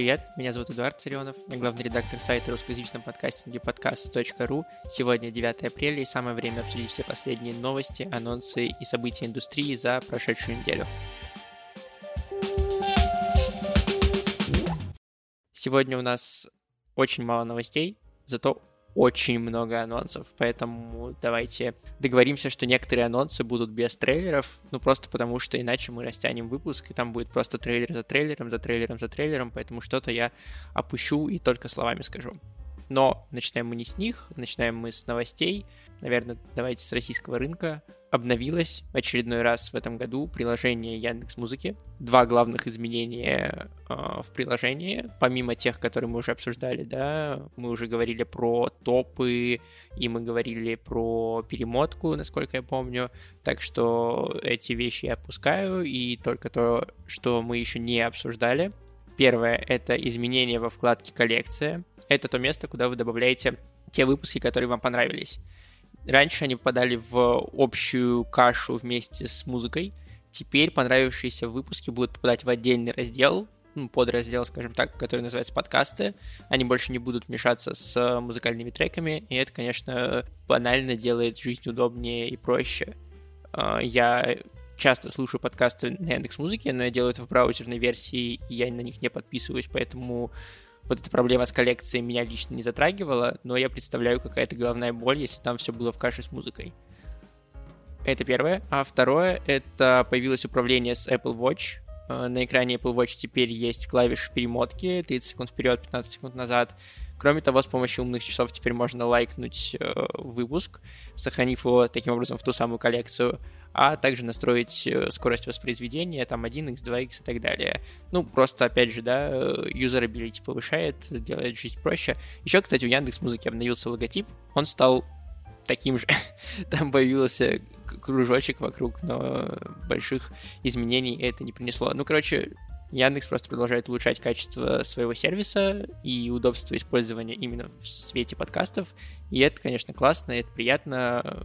привет! Меня зовут Эдуард Царионов, я главный редактор сайта русскоязычном подкастинге подкаст.ру. Сегодня 9 апреля и самое время обсудить все последние новости, анонсы и события индустрии за прошедшую неделю. Сегодня у нас очень мало новостей, зато очень много анонсов, поэтому давайте договоримся, что некоторые анонсы будут без трейлеров, ну просто потому что иначе мы растянем выпуск, и там будет просто трейлер за трейлером, за трейлером, за трейлером, поэтому что-то я опущу и только словами скажу. Но начинаем мы не с них, начинаем мы с новостей. Наверное, давайте с российского рынка обновилось очередной раз в этом году приложение Яндекс Музыки. Два главных изменения э, в приложении, помимо тех, которые мы уже обсуждали, да, мы уже говорили про топы, и мы говорили про перемотку, насколько я помню, так что эти вещи я опускаю, и только то, что мы еще не обсуждали. Первое — это изменение во вкладке «Коллекция». Это то место, куда вы добавляете те выпуски, которые вам понравились. Раньше они попадали в общую кашу вместе с музыкой. Теперь понравившиеся выпуски будут попадать в отдельный раздел, ну, подраздел, скажем так, который называется подкасты. Они больше не будут мешаться с музыкальными треками, и это, конечно, банально делает жизнь удобнее и проще. А, я часто слушаю подкасты на Яндекс Музыке, но я делаю это в браузерной версии, и я на них не подписываюсь, поэтому вот эта проблема с коллекцией меня лично не затрагивала, но я представляю какая-то головная боль, если там все было в каше с музыкой. Это первое. А второе, это появилось управление с Apple Watch. Э, на экране Apple Watch теперь есть клавиши перемотки, 30 секунд вперед, 15 секунд назад. Кроме того, с помощью умных часов теперь можно лайкнуть э, выпуск, сохранив его таким образом в ту самую коллекцию а также настроить э, скорость воспроизведения, там 1x, 2x и так далее. Ну, просто, опять же, да, юзерабилити повышает, делает жизнь проще. Еще, кстати, у Яндекс Музыки обновился логотип, он стал таким же. Там появился кружочек вокруг, но больших изменений это не принесло. Ну, короче, Яндекс просто продолжает улучшать качество своего сервиса и удобство использования именно в свете подкастов. И это, конечно, классно, это приятно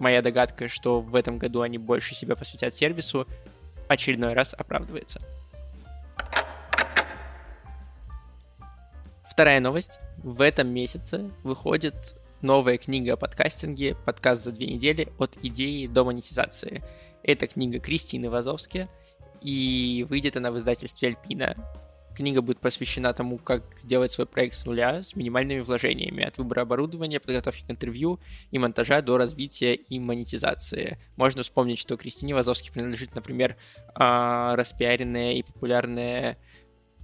моя догадка, что в этом году они больше себя посвятят сервису, очередной раз оправдывается. Вторая новость. В этом месяце выходит новая книга о подкастинге «Подкаст за две недели. От идеи до монетизации». Это книга Кристины Вазовски, и выйдет она в издательстве Альпина. Книга будет посвящена тому, как сделать свой проект с нуля с минимальными вложениями, от выбора оборудования, подготовки к интервью и монтажа до развития и монетизации. Можно вспомнить, что Кристине Вазовски принадлежит, например, а, распиаренная и популярная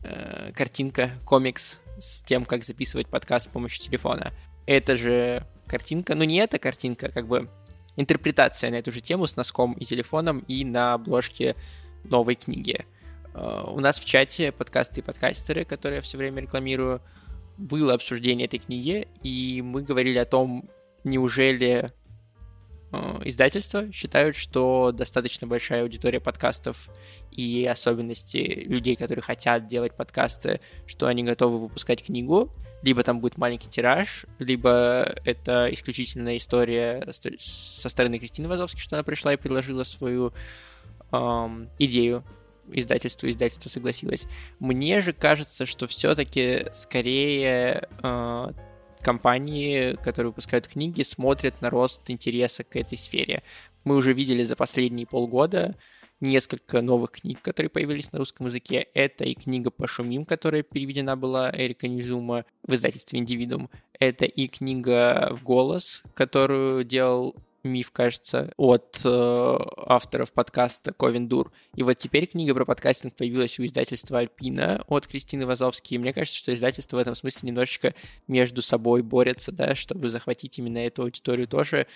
э, картинка, комикс с тем, как записывать подкаст с помощью телефона. Это же картинка, ну не эта картинка, как бы интерпретация на эту же тему с носком и телефоном и на обложке новой книги. Э, у нас в чате подкасты и подкастеры, которые я все время рекламирую, было обсуждение этой книги, и мы говорили о том, неужели э, издательства считают, что достаточно большая аудитория подкастов и особенности людей, которые хотят делать подкасты, что они готовы выпускать книгу, либо там будет маленький тираж, либо это исключительная история со стороны Кристины Вазовски, что она пришла и предложила свою эм, идею издательство, издательство согласилось. Мне же кажется, что все-таки скорее э, компании, которые выпускают книги, смотрят на рост интереса к этой сфере. Мы уже видели за последние полгода несколько новых книг, которые появились на русском языке. Это и книга «Пошумим», которая переведена была Эрика Низума в издательстве «Индивидуум». Это и книга «В голос», которую делал миф, кажется, от э, авторов подкаста Ковен Дур. И вот теперь книга про подкастинг появилась у издательства Альпина от Кристины Вазовски. И мне кажется, что издательство в этом смысле немножечко между собой борется, да, чтобы захватить именно эту аудиторию тоже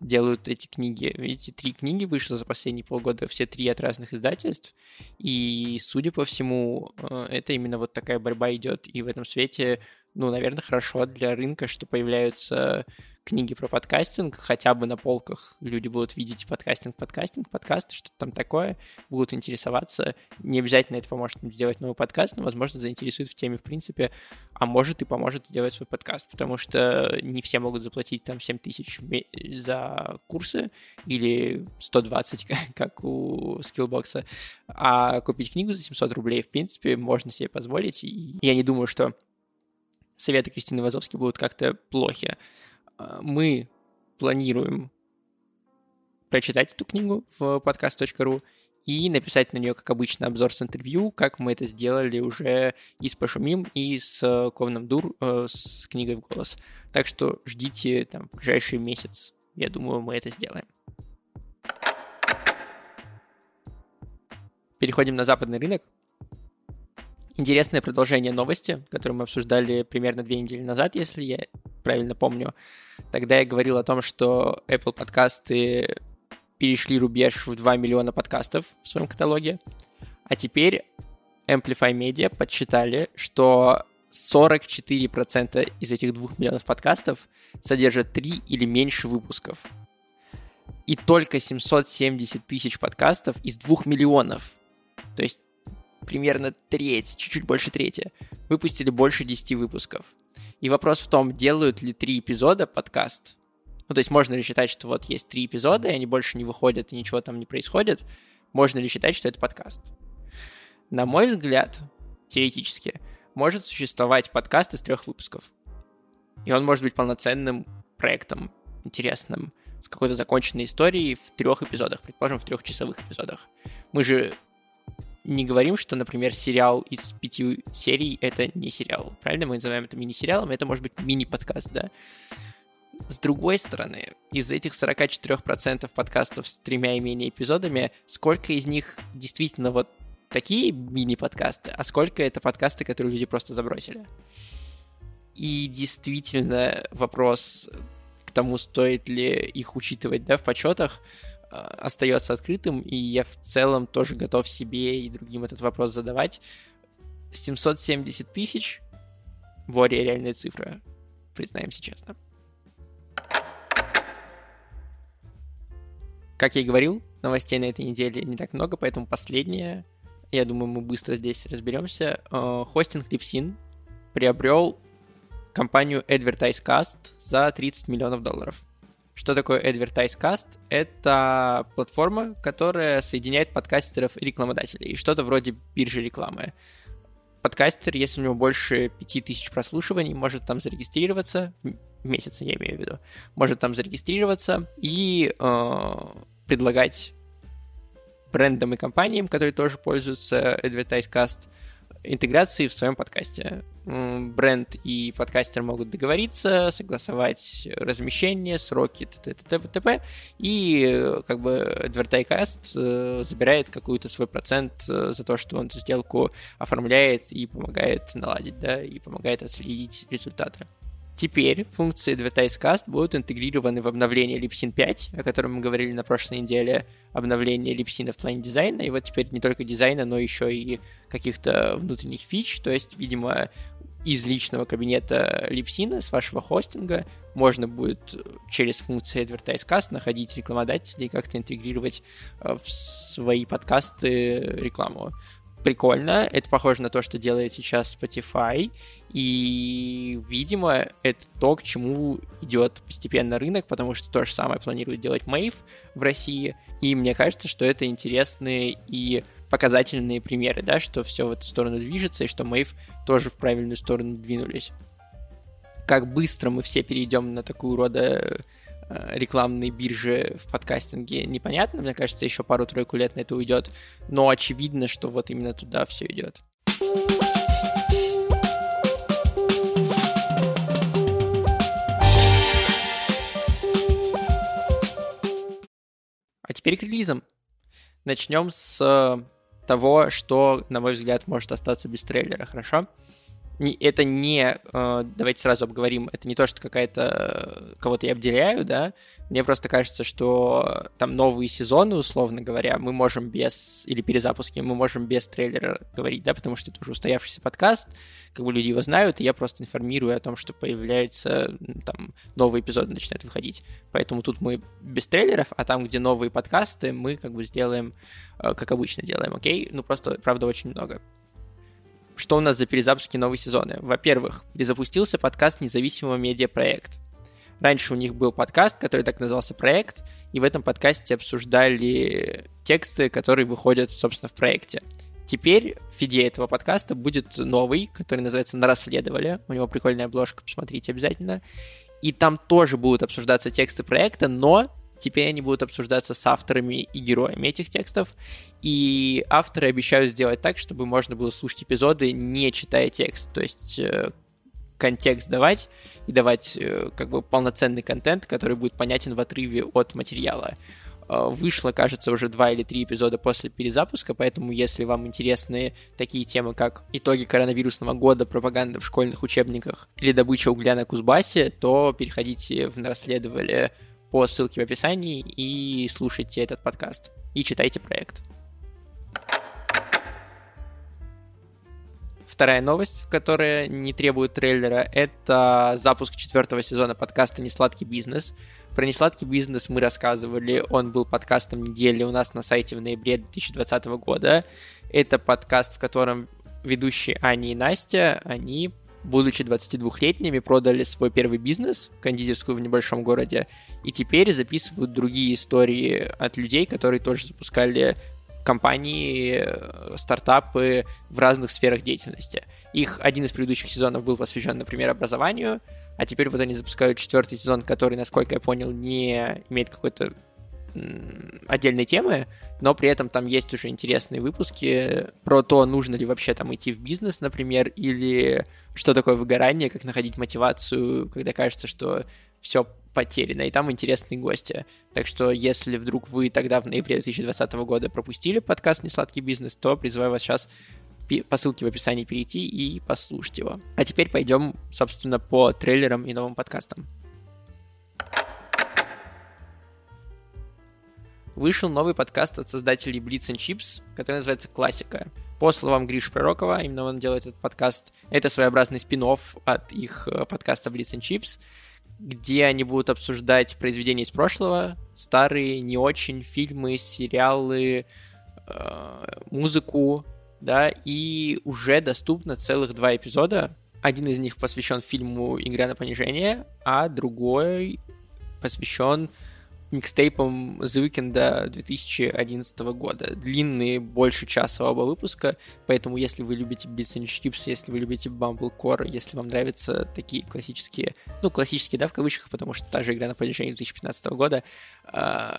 делают эти книги. Видите, три книги вышло за последние полгода, все три от разных издательств. И, судя по всему, э, это именно вот такая борьба идет. И в этом свете ну, наверное, хорошо для рынка, что появляются книги про подкастинг, хотя бы на полках люди будут видеть подкастинг, подкастинг, подкасты, что-то там такое, будут интересоваться. Не обязательно это поможет им сделать новый подкаст, но, возможно, заинтересует в теме в принципе, а может и поможет сделать свой подкаст, потому что не все могут заплатить там 7 тысяч за курсы или 120, как у скиллбокса, а купить книгу за 700 рублей, в принципе, можно себе позволить, и я не думаю, что советы Кристины Вазовски будут как-то плохи. А, мы планируем прочитать эту книгу в podcast.ru и написать на нее, как обычно, обзор с интервью, как мы это сделали уже и с Пашумим, и с э, Ковном Дур, э, с книгой в голос. Так что ждите там ближайший месяц. Я думаю, мы это сделаем. Переходим на западный рынок. Интересное продолжение новости, которую мы обсуждали примерно две недели назад, если я правильно помню. Тогда я говорил о том, что Apple подкасты перешли рубеж в 2 миллиона подкастов в своем каталоге. А теперь Amplify Media подсчитали, что 44% из этих 2 миллионов подкастов содержат 3 или меньше выпусков. И только 770 тысяч подкастов из 2 миллионов, то есть примерно треть, чуть-чуть больше трети, выпустили больше 10 выпусков. И вопрос в том, делают ли три эпизода подкаст. Ну, то есть можно ли считать, что вот есть три эпизода, и они больше не выходят, и ничего там не происходит. Можно ли считать, что это подкаст? На мой взгляд, теоретически, может существовать подкаст из трех выпусков. И он может быть полноценным проектом, интересным, с какой-то законченной историей в трех эпизодах, предположим, в трехчасовых эпизодах. Мы же не говорим, что, например, сериал из пяти серий — это не сериал. Правильно? Мы называем это мини-сериалом, это может быть мини-подкаст, да? С другой стороны, из этих 44% подкастов с тремя и менее эпизодами, сколько из них действительно вот такие мини-подкасты, а сколько это подкасты, которые люди просто забросили? И действительно вопрос к тому, стоит ли их учитывать да, в почетах, а, остается открытым, и я в целом тоже готов себе и другим этот вопрос задавать. 770 тысяч более реальная цифра, признаемся честно. Как я и говорил, новостей на этой неделе не так много, поэтому последнее, я думаю, мы быстро здесь разберемся. А, хостинг Lipsin приобрел компанию AdvertiseCast за 30 миллионов долларов. Что такое AdvertiseCast? Это платформа, которая соединяет подкастеров и рекламодателей. Что-то вроде биржи рекламы. Подкастер, если у него больше 5000 прослушиваний, может там зарегистрироваться, месяц я имею в виду, может там зарегистрироваться и э, предлагать брендам и компаниям, которые тоже пользуются AdvertiseCast, интеграции в своем подкасте. Бренд и подкастер могут договориться, согласовать размещение, сроки, т.т. т.п. И как бы AdvertiseCast э, забирает какой-то свой процент э, за то, что он эту сделку оформляет и помогает наладить, да, и помогает отследить результаты. Теперь функции AdvertiseCast будут интегрированы в обновление Lipsyn 5, о котором мы говорили на прошлой неделе, обновление Lipsyn в плане дизайна, и вот теперь не только дизайна, но еще и каких-то внутренних фич, то есть, видимо, из личного кабинета Lipsyn с вашего хостинга можно будет через функции AdvertiseCast находить рекламодателей и как-то интегрировать э, в свои подкасты рекламу прикольно. Это похоже на то, что делает сейчас Spotify. И, видимо, это то, к чему идет постепенно рынок, потому что то же самое планирует делать Mave в России. И мне кажется, что это интересные и показательные примеры, да, что все в эту сторону движется, и что Mave тоже в правильную сторону двинулись. Как быстро мы все перейдем на такую рода Э, рекламной биржи в подкастинге непонятно. Мне кажется, еще пару-тройку лет на это уйдет. Но очевидно, что вот именно туда все идет. Теперь к релизам. Начнем с того, что, на мой взгляд, может остаться без трейлера, хорошо? Это не, э, давайте сразу обговорим, это не то, что какая-то э, кого-то я обделяю, да, мне просто кажется, что там новые сезоны, условно говоря, мы можем без, или перезапуски, мы можем без трейлера говорить, да, потому что это уже устоявшийся подкаст, как бы люди его знают, и я просто информирую о том, что появляются, там, новые эпизоды начинают выходить. Поэтому тут мы без трейлеров, а там, где новые подкасты, мы как бы сделаем, э, как обычно делаем, окей? Ну, просто, правда, очень много что у нас за перезапуски новые сезоны? Во-первых, перезапустился подкаст независимого медиапроект. Раньше у них был подкаст, который так назывался «Проект», и в этом подкасте обсуждали тексты, которые выходят, собственно, в проекте. Теперь в фиде этого подкаста будет новый, который называется «Нарасследовали». У него прикольная обложка, посмотрите обязательно. И там тоже будут обсуждаться тексты проекта, но Теперь они будут обсуждаться с авторами и героями этих текстов. И авторы обещают сделать так, чтобы можно было слушать эпизоды, не читая текст. То есть э, контекст давать и давать э, как бы полноценный контент, который будет понятен в отрыве от материала. Э, вышло, кажется, уже два или три эпизода после перезапуска, поэтому если вам интересны такие темы, как итоги коронавирусного года, пропаганда в школьных учебниках или добыча угля на Кузбассе, то переходите в «Расследовали» по ссылке в описании и слушайте этот подкаст. И читайте проект. Вторая новость, которая не требует трейлера, это запуск четвертого сезона подкаста «Несладкий бизнес». Про «Несладкий бизнес» мы рассказывали, он был подкастом недели у нас на сайте в ноябре 2020 года. Это подкаст, в котором ведущие Аня и Настя, они будучи 22-летними, продали свой первый бизнес, кондитерскую в небольшом городе, и теперь записывают другие истории от людей, которые тоже запускали компании, э, стартапы в разных сферах деятельности. Их один из предыдущих сезонов был посвящен, например, образованию, а теперь вот они запускают четвертый сезон, который, насколько я понял, не имеет какой-то отдельной темы, но при этом там есть уже интересные выпуски про то, нужно ли вообще там идти в бизнес, например, или что такое выгорание, как находить мотивацию, когда кажется, что все потеряно, и там интересные гости. Так что, если вдруг вы тогда в ноябре 2020 года пропустили подкаст «Несладкий бизнес», то призываю вас сейчас по ссылке в описании перейти и послушать его. А теперь пойдем, собственно, по трейлерам и новым подкастам. Вышел новый подкаст от создателей Blitz and Chips, который называется «Классика». По словам Гриш Пророкова, именно он делает этот подкаст, это своеобразный спин от их э, подкаста Blitz and Chips, где они будут обсуждать произведения из прошлого, старые, не очень, фильмы, сериалы, э, музыку, да, и уже доступно целых два эпизода. Один из них посвящен фильму «Игра на понижение», а другой посвящен микстейпом The Weeknd 2011 года. Длинные, больше часа оба выпуска, поэтому если вы любите Beats and Chips, если вы любите Bumblecore, если вам нравятся такие классические, ну, классические, да, в кавычках, потому что та же игра на понижение 2015 года, э,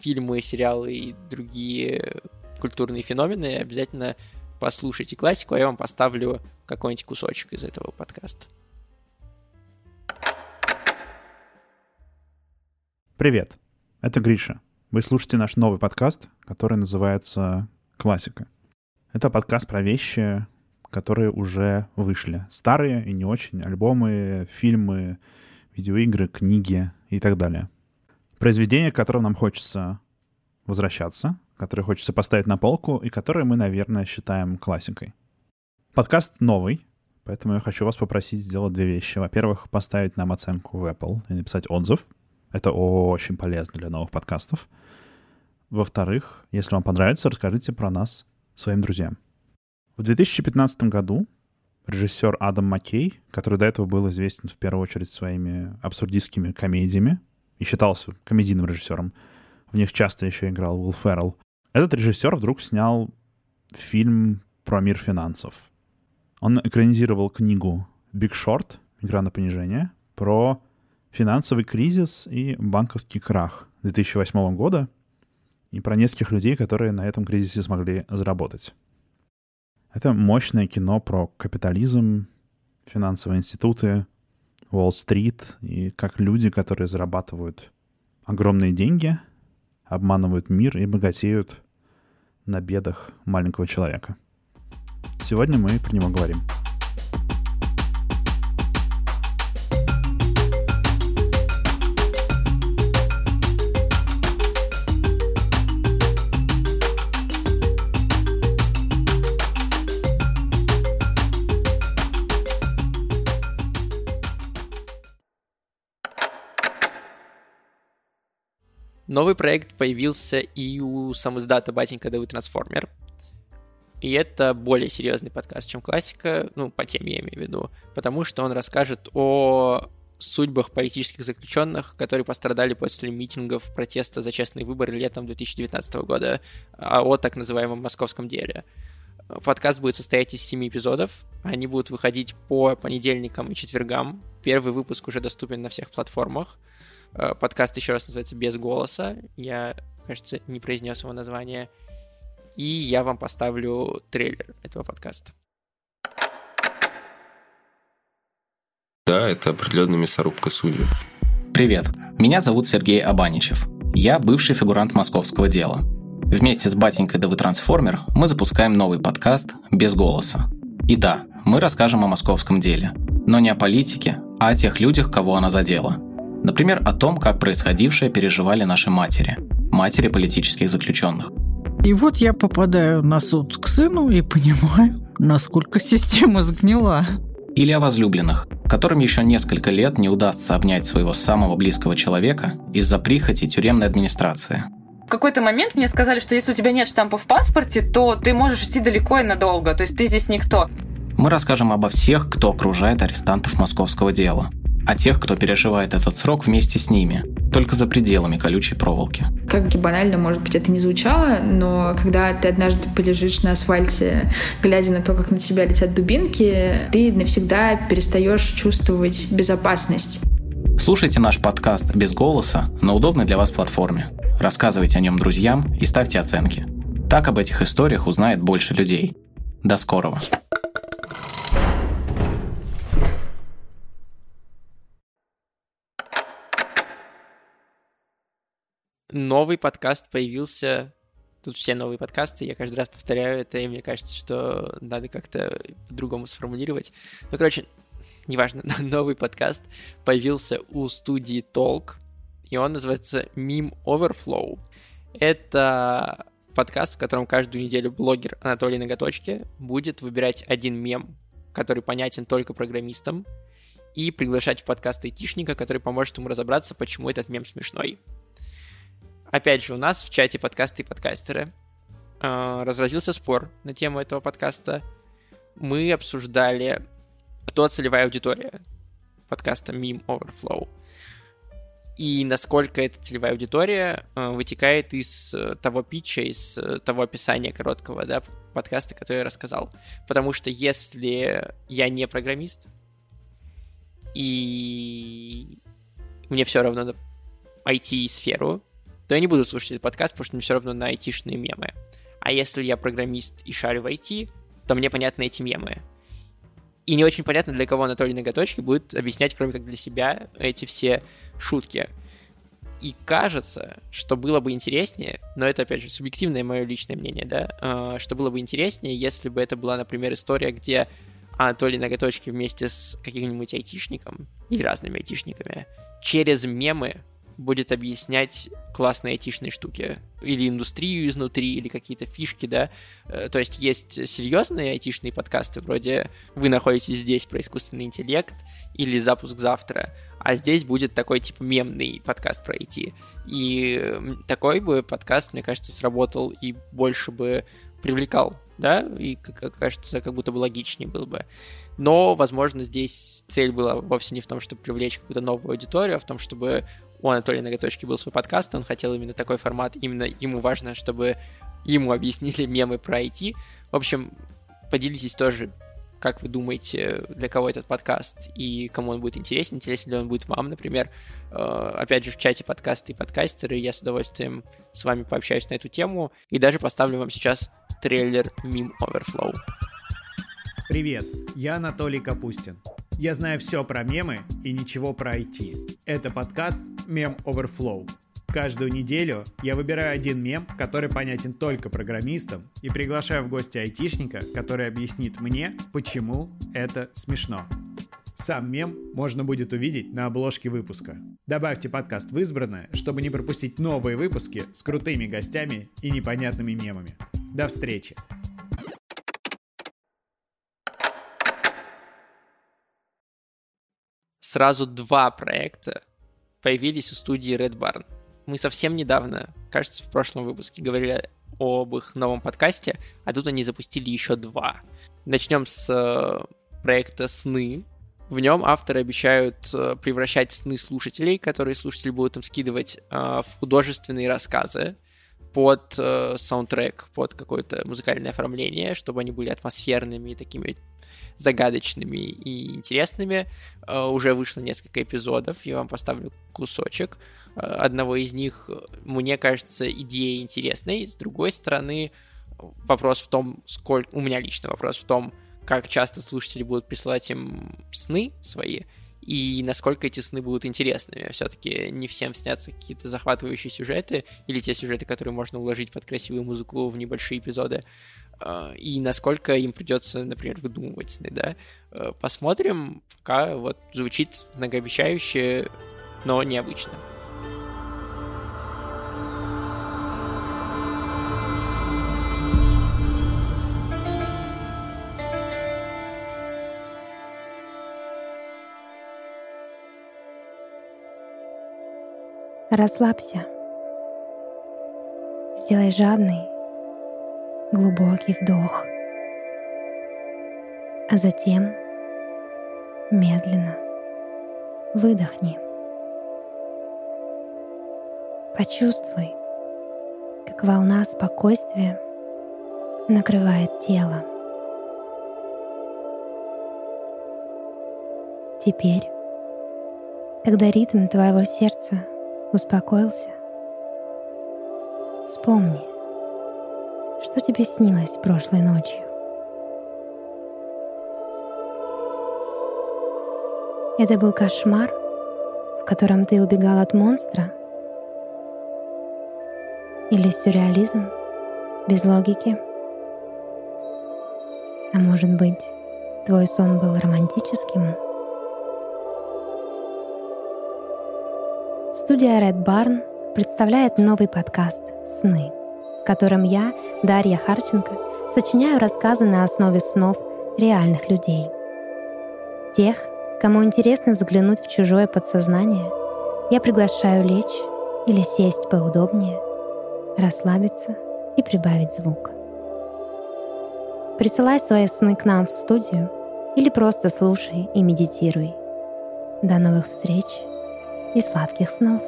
фильмы, сериалы и другие культурные феномены, обязательно послушайте классику, а я вам поставлю какой-нибудь кусочек из этого подкаста. Привет! Это Гриша. Вы слушаете наш новый подкаст, который называется «Классика». Это подкаст про вещи, которые уже вышли. Старые и не очень. Альбомы, фильмы, видеоигры, книги и так далее. Произведения, к которым нам хочется возвращаться, которые хочется поставить на полку и которые мы, наверное, считаем классикой. Подкаст новый, поэтому я хочу вас попросить сделать две вещи. Во-первых, поставить нам оценку в Apple и написать отзыв — это очень полезно для новых подкастов. Во-вторых, если вам понравится, расскажите про нас своим друзьям. В 2015 году режиссер Адам Маккей, который до этого был известен в первую очередь своими абсурдистскими комедиями и считался комедийным режиссером, в них часто еще играл Уилл Феррелл, этот режиссер вдруг снял фильм про мир финансов. Он экранизировал книгу «Биг Шорт. Игра на понижение» про финансовый кризис и банковский крах 2008 года и про нескольких людей, которые на этом кризисе смогли заработать. Это мощное кино про капитализм, финансовые институты, Уолл-стрит и как люди, которые зарабатывают огромные деньги, обманывают мир и богатеют на бедах маленького человека. Сегодня мы про него говорим. Новый проект появился и у самоиздата «Батенька Давы Трансформер». И это более серьезный подкаст, чем классика, ну, по теме я имею в виду, потому что он расскажет о судьбах политических заключенных, которые пострадали после митингов протеста за честные выборы летом 2019 года а, о так называемом московском деле. Подкаст будет состоять из семи эпизодов. Они будут выходить по понедельникам и четвергам. Первый выпуск уже доступен на всех платформах. Э, подкаст еще раз называется «Без голоса». Я, кажется, не произнес его название. И я вам поставлю трейлер этого подкаста. Да, это определенная мясорубка судеб. Привет, меня зовут Сергей Абаничев. Я бывший фигурант московского дела. Вместе с батенькой Давы Трансформер мы запускаем новый подкаст «Без голоса». И да, мы расскажем о московском деле. Но не о политике, а о тех людях, кого она задела – Например, о том, как происходившее переживали наши матери, матери политических заключенных. И вот я попадаю на суд к сыну и понимаю, насколько система сгнила. Или о возлюбленных, которым еще несколько лет не удастся обнять своего самого близкого человека из-за прихоти тюремной администрации. В какой-то момент мне сказали, что если у тебя нет штампа в паспорте, то ты можешь идти далеко и надолго, то есть ты здесь никто. Мы расскажем обо всех, кто окружает арестантов московского дела – а тех, кто переживает этот срок вместе с ними, только за пределами колючей проволоки. Как банально, может быть, это не звучало, но когда ты однажды полежишь на асфальте, глядя на то, как на тебя летят дубинки, ты навсегда перестаешь чувствовать безопасность. Слушайте наш подкаст без голоса на удобной для вас платформе. Рассказывайте о нем друзьям и ставьте оценки. Так об этих историях узнает больше людей. До скорого! Новый подкаст появился. Тут все новые подкасты, я каждый раз повторяю это, и мне кажется, что надо как-то по-другому сформулировать. Ну, короче, неважно, новый подкаст появился у студии Talk, и он называется Meme Overflow. Это подкаст, в котором каждую неделю блогер Анатолий Ноготочки будет выбирать один мем, который понятен только программистам, и приглашать в подкаст айтишника, который поможет ему разобраться, почему этот мем смешной. Опять же, у нас в чате подкасты и подкастеры э, разразился спор на тему этого подкаста. Мы обсуждали, кто целевая аудитория подкаста Meme Overflow. И насколько эта целевая аудитория э, вытекает из э, того питча, из э, того описания короткого да, подкаста, который я рассказал. Потому что если я не программист, и мне все равно на IT-сферу, то я не буду слушать этот подкаст, потому что мне все равно на айтишные мемы. А если я программист и шарю в IT, то мне понятны эти мемы. И не очень понятно, для кого Анатолий Ноготочки будет объяснять, кроме как для себя, эти все шутки. И кажется, что было бы интереснее, но это, опять же, субъективное мое личное мнение, да, а, что было бы интереснее, если бы это была, например, история, где Анатолий Ноготочки вместе с каким-нибудь айтишником или разными айтишниками через мемы будет объяснять классные айтишные штуки. Или индустрию изнутри, или какие-то фишки, да. Э, то есть есть серьезные айтишные подкасты, вроде «Вы находитесь здесь» про искусственный интеллект, или «Запуск завтра», а здесь будет такой, типа, мемный подкаст про IT. И такой бы подкаст, мне кажется, сработал и больше бы привлекал, да, и, кажется, как будто бы логичнее был бы. Но, возможно, здесь цель была вовсе не в том, чтобы привлечь какую-то новую аудиторию, а в том, чтобы у Анатолия Ноготочки был свой подкаст, он хотел именно такой формат, именно ему важно, чтобы ему объяснили мемы про IT. В общем, поделитесь тоже, как вы думаете, для кого этот подкаст и кому он будет интересен, интересен ли он будет вам, например. Э, опять же, в чате подкасты и подкастеры, я с удовольствием с вами пообщаюсь на эту тему и даже поставлю вам сейчас трейлер Meme Overflow. Привет, я Анатолий Капустин. Я знаю все про мемы и ничего про IT. Это подкаст Мем Overflow. Каждую неделю я выбираю один мем, который понятен только программистам, и приглашаю в гости айтишника, который объяснит мне, почему это смешно. Сам мем можно будет увидеть на обложке выпуска. Добавьте подкаст в избранное, чтобы не пропустить новые выпуски с крутыми гостями и непонятными мемами. До встречи! Сразу два проекта появились у студии Red Barn. мы совсем недавно, кажется, в прошлом выпуске говорили об их новом подкасте, а тут они запустили еще два. Начнем с э, проекта «Сны». В нем авторы обещают э, превращать сны слушателей, которые слушатели будут им скидывать, э, в художественные рассказы под саундтрек, под какое-то музыкальное оформление, чтобы они были атмосферными, такими загадочными и интересными. Э, уже вышло несколько эпизодов, я вам поставлю кусочек. Э, одного из них, мне кажется, идея интересной. С другой стороны, вопрос в том, сколько... У меня лично вопрос в том, как часто слушатели будут присылать им сны свои, и насколько эти сны будут интересными. Все-таки не всем снятся какие-то захватывающие сюжеты, или те сюжеты, которые можно уложить под красивую музыку в небольшие эпизоды, и насколько им придется, например, выдумывать да. А, посмотрим, пока вот звучит многообещающе, но необычно. Расслабься. Сделай жадный, глубокий вдох, а затем медленно выдохни. Почувствуй, как волна спокойствия накрывает тело. Теперь, когда ритм твоего сердца успокоился? Вспомни, что тебе снилось прошлой ночью. Это был кошмар, в котором ты убегал от монстра? Или сюрреализм без логики? А может быть, твой сон был романтическим? Студия Red Barn представляет новый подкаст «Сны», в котором я, Дарья Харченко, сочиняю рассказы на основе снов реальных людей. Тех, кому интересно заглянуть в чужое подсознание, я приглашаю лечь или сесть поудобнее, расслабиться и прибавить звук. Присылай свои сны к нам в студию или просто слушай и медитируй. До новых встреч! и сладких снов.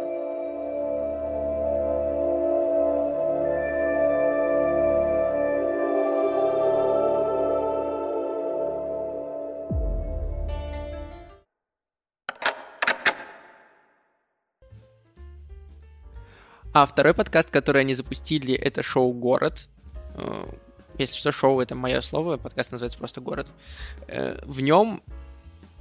А второй подкаст, который они запустили, это шоу «Город». Э, если что, шоу — это мое слово, подкаст называется просто «Город». Э, в нем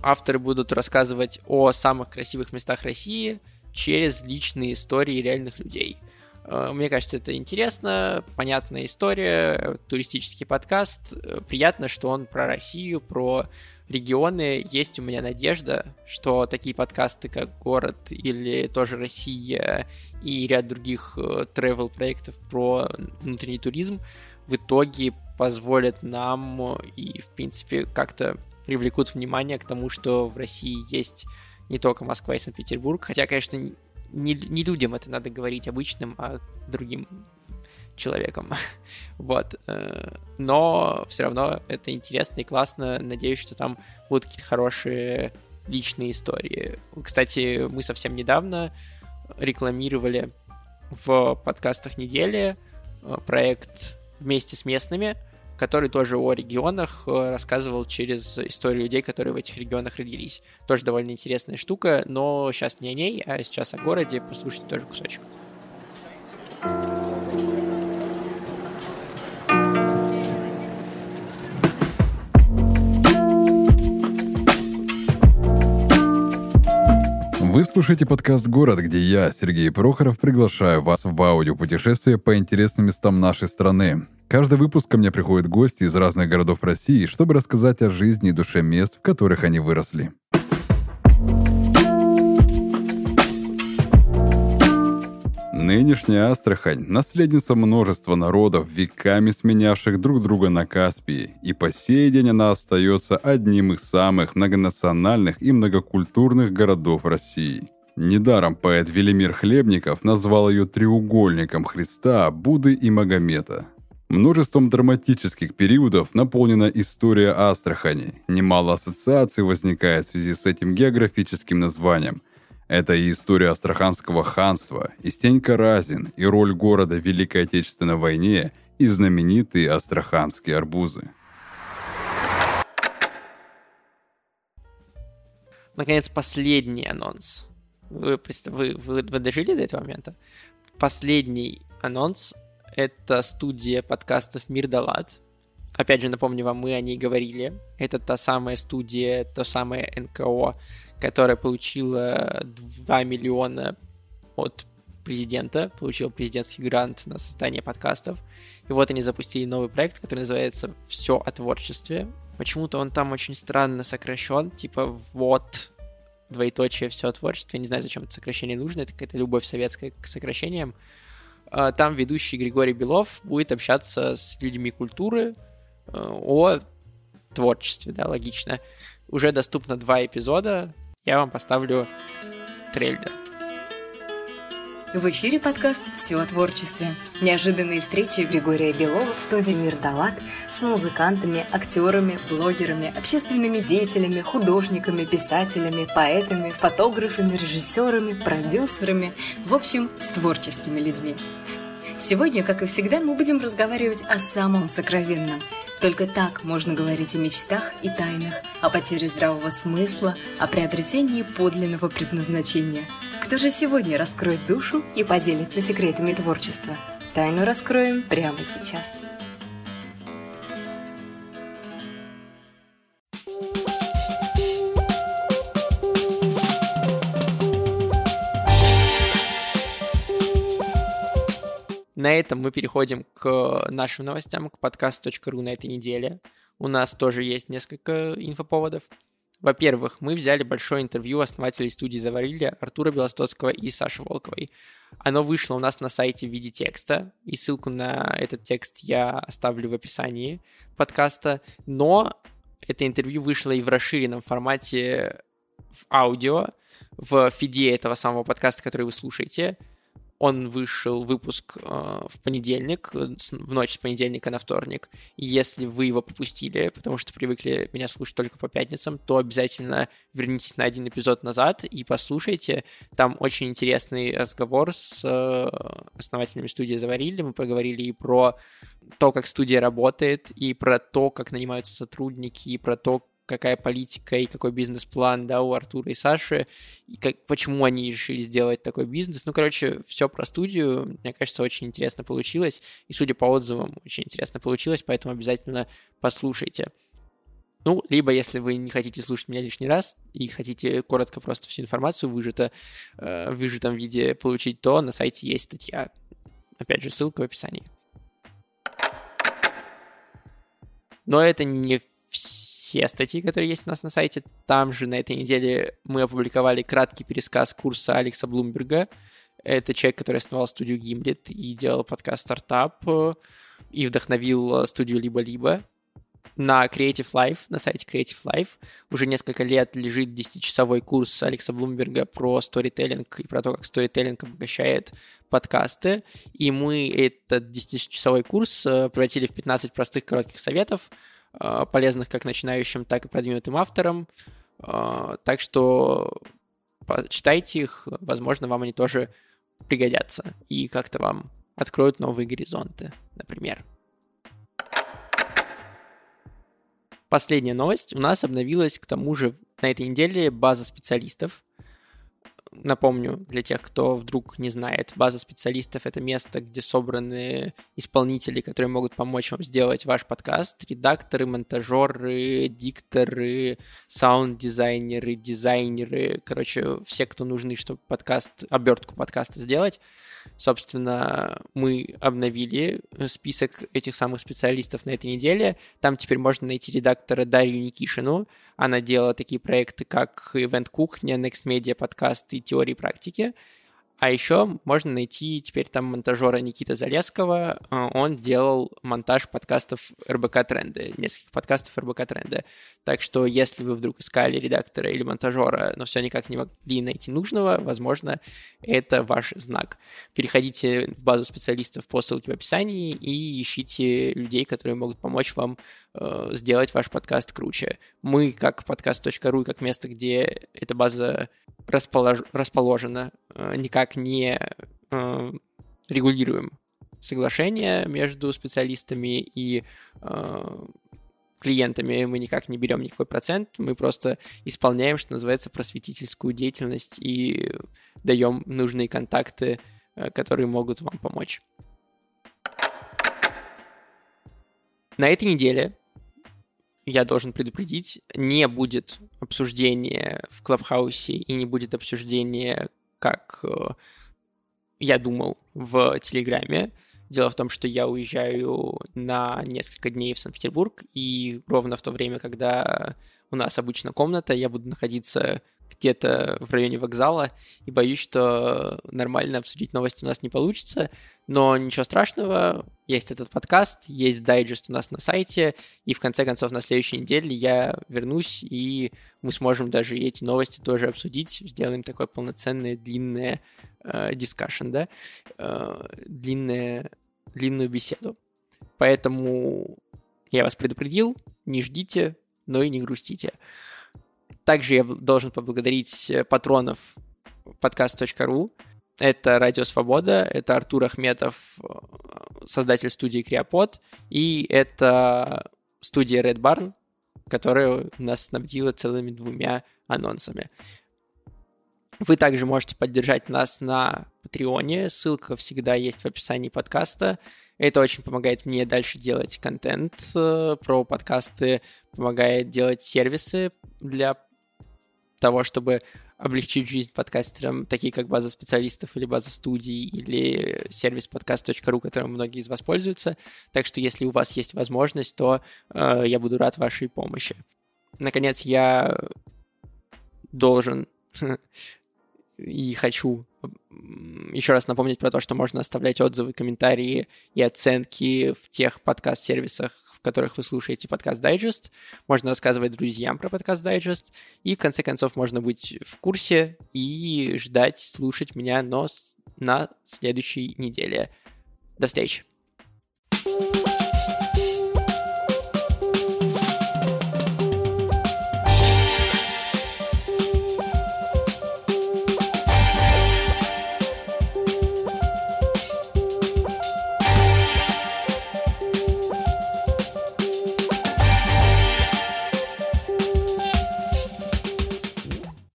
авторы будут рассказывать о самых красивых местах России через личные истории реальных людей. Э, мне кажется, это интересно, понятная история, туристический подкаст. Приятно, что он про Россию, про регионы. Есть у меня надежда, что такие подкасты, как «Город» или тоже «Россия» и ряд других travel э, проектов про внутренний туризм в итоге позволят нам и, в принципе, как-то привлекут внимание к тому, что в России есть не только Москва и Санкт-Петербург, хотя, конечно, не, не людям это надо говорить обычным, а другим человеком. вот. Э, но все равно это интересно и классно. Надеюсь, что там будут какие-то хорошие личные истории. Кстати, мы совсем недавно рекламировали в подкастах недели э, проект вместе с местными — который тоже о регионах э, рассказывал через историю людей, которые в этих регионах родились. Тоже довольно интересная штука, но сейчас не о ней, а сейчас о городе. Послушайте тоже кусочек. Вы слушаете подкаст «Город», где я, Сергей Прохоров, приглашаю вас в аудиопутешествие по интересным местам нашей страны. Каждый выпуск ко мне приходят гости из разных городов России, чтобы рассказать о жизни и душе мест, в которых они выросли. Нынешняя Астрахань – наследница множества народов, веками сменявших друг друга на Каспии, и по сей день она остается одним из самых многонациональных и многокультурных городов России – Недаром поэт Велимир Хлебников назвал ее треугольником Христа, Будды и Магомета. Множеством драматических периодов наполнена история Астрахани. Немало ассоциаций возникает в связи с этим географическим названием. Это и история Астраханского ханства, и Стенька Разин, и роль города в Великой Отечественной войне, и знаменитые астраханские арбузы. Наконец, последний анонс. Вы, вы, вы, вы дожили до этого момента? Последний анонс — это студия подкастов «Мир Далат». Опять же, напомню вам, мы о ней говорили. Это та самая студия, то самое НКО, которая получила 2 миллиона от президента, получил президентский грант на создание подкастов. И вот они запустили новый проект, который называется «Все о творчестве». Почему-то он там очень странно сокращен, типа вот двоеточие все о творчестве. Я не знаю, зачем это сокращение нужно, это какая-то любовь советская к сокращениям. А, там ведущий Григорий Белов будет общаться с людьми культуры э, о творчестве, да, логично. Уже доступно два эпизода. Я вам поставлю трейлер. В эфире подкаст «Все о творчестве». Неожиданные встречи Григория Белова в студии «Мир Далат» с музыкантами, актерами, блогерами, общественными деятелями, художниками, писателями, поэтами, фотографами, режиссерами, продюсерами, в общем, с творческими людьми. Сегодня, как и всегда, мы будем разговаривать о самом сокровенном. Только так можно говорить о мечтах и тайнах, о потере здравого смысла, о приобретении подлинного предназначения – кто же сегодня раскроет душу и поделится секретами творчества? Тайну раскроем прямо сейчас. На этом мы переходим к нашим новостям, к подкасту.ру на этой неделе. У нас тоже есть несколько инфоповодов. Во-первых, мы взяли большое интервью основателей студии «Заварили» Артура Белостоцкого и Саши Волковой. Оно вышло у нас на сайте в виде текста, и ссылку на этот текст я оставлю в описании подкаста, но это интервью вышло и в расширенном формате в аудио, в фиде этого самого подкаста, который вы слушаете – он вышел выпуск э, в понедельник, в ночь с понедельника на вторник. Если вы его пропустили, потому что привыкли меня слушать только по пятницам, то обязательно вернитесь на один эпизод назад и послушайте. Там очень интересный разговор с э, основателями студии «Заварили». Мы поговорили и про то, как студия работает, и про то, как нанимаются сотрудники, и про то, какая политика и какой бизнес-план, да, у Артура и Саши, и как, почему они решили сделать такой бизнес. Ну, короче, все про студию, мне кажется, очень интересно получилось, и, судя по отзывам, очень интересно получилось, поэтому обязательно послушайте. Ну, либо если вы не хотите слушать меня лишний раз и хотите коротко просто всю информацию выжато, э, в выжатом виде получить, то на сайте есть статья. Опять же, ссылка в описании. Но это не все статьи, которые есть у нас на сайте. Там же на этой неделе мы опубликовали краткий пересказ курса Алекса Блумберга. Это человек, который основал студию Gimlet и делал подкаст «Стартап», э, и вдохновил студию «Либо-либо». На Creative Life, на сайте Creative Life, уже несколько лет лежит 10-часовой курс Алекса Блумберга про сторителлинг и про то, как сторителлинг обогащает подкасты. И мы этот 10-часовой курс э, превратили в 15 простых коротких советов, полезных как начинающим, так и продвинутым авторам. А, так что читайте их, возможно, вам они тоже пригодятся и как-то вам откроют новые горизонты, например. Последняя новость. У нас обновилась, к тому же, на этой неделе база специалистов. Напомню, для тех, кто вдруг не знает, база специалистов — это место, где собраны исполнители, которые могут помочь вам сделать ваш подкаст. Редакторы, монтажеры, дикторы, саунд-дизайнеры, дизайнеры. Короче, все, кто нужны, чтобы подкаст, обертку подкаста сделать. Собственно, мы обновили список этих самых специалистов на этой неделе. Там теперь можно найти редактора Дарью Никишину. Она делала такие проекты, как Event Кухня, Next Media подкаст и теории практики. А еще можно найти теперь там монтажера Никита Залеского. А, он делал монтаж подкастов РБК Тренды, нескольких подкастов РБК Тренды. Так что если вы вдруг искали редактора или монтажера, но все никак не могли найти нужного, возможно, это ваш знак. Переходите в базу специалистов по ссылке в описании и ищите людей, которые могут помочь вам э, сделать ваш подкаст круче. Мы, как подкаст.ру, как место, где эта база располож... расположена, э, никак не э, регулируем соглашения между специалистами и э, клиентами мы никак не берем никакой процент, мы просто исполняем, что называется, просветительскую деятельность и даем нужные контакты, которые могут вам помочь. На этой неделе я должен предупредить, не будет обсуждения в Клабхаусе и не будет обсуждения, как э, я думал, в Телеграме. Дело в том, что я уезжаю на несколько дней в Санкт-Петербург, и ровно в то время, когда у нас обычно комната, я буду находиться где-то в районе вокзала, и боюсь, что нормально обсудить новости у нас не получится, но ничего страшного, есть этот подкаст, есть дайджест у нас на сайте, и в конце концов на следующей неделе я вернусь, и мы сможем даже эти новости тоже обсудить, сделаем такое полноценное длинное дискашн, э, да, э, длинное, длинную беседу. Поэтому я вас предупредил, не ждите, но и не грустите. Также я должен поблагодарить э, патронов подкаст.ру. Это Радио Свобода, это Артур Ахметов, э, создатель студии Криопод, и это студия Red Barn, которая нас снабдила целыми двумя анонсами. Вы также можете поддержать нас на Патреоне, ссылка всегда есть в описании подкаста. Это очень помогает мне дальше делать контент э, про подкасты, помогает делать сервисы для того, чтобы облегчить жизнь подкастерам, такие как база специалистов или база студий или сервис подкаст.ру, которым многие из вас пользуются. Так что если у вас есть возможность, то э, я буду рад вашей помощи. Наконец, я должен и хочу еще раз напомнить про то, что можно оставлять отзывы, комментарии и оценки в тех подкаст-сервисах, в которых вы слушаете подкаст Дайджест. Можно рассказывать друзьям про подкаст Дайджест. И, в конце концов, можно быть в курсе и ждать слушать меня, но на следующей неделе. До встречи. thank you